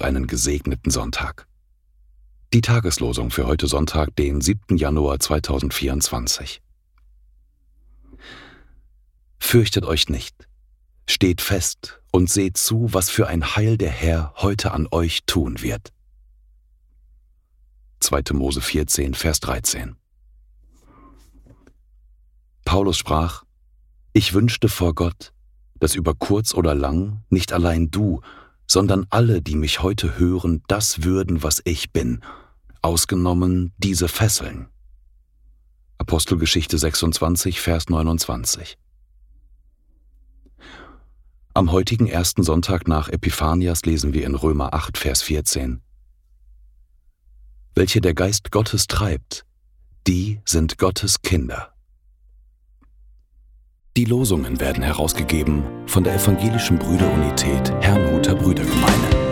einen gesegneten Sonntag. Die Tageslosung für heute Sonntag, den 7. Januar 2024. Fürchtet euch nicht, steht fest und seht zu, was für ein Heil der Herr heute an euch tun wird. 2. Mose 14, Vers 13. Paulus sprach, Ich wünschte vor Gott, dass über kurz oder lang nicht allein du, sondern alle, die mich heute hören, das würden, was ich bin, ausgenommen diese Fesseln. Apostelgeschichte 26, Vers 29. Am heutigen ersten Sonntag nach Epiphanias lesen wir in Römer 8, Vers 14. Welche der Geist Gottes treibt, die sind Gottes Kinder. Die Losungen werden herausgegeben von der Evangelischen Brüderunität Herrnhuter Brüdergemeine.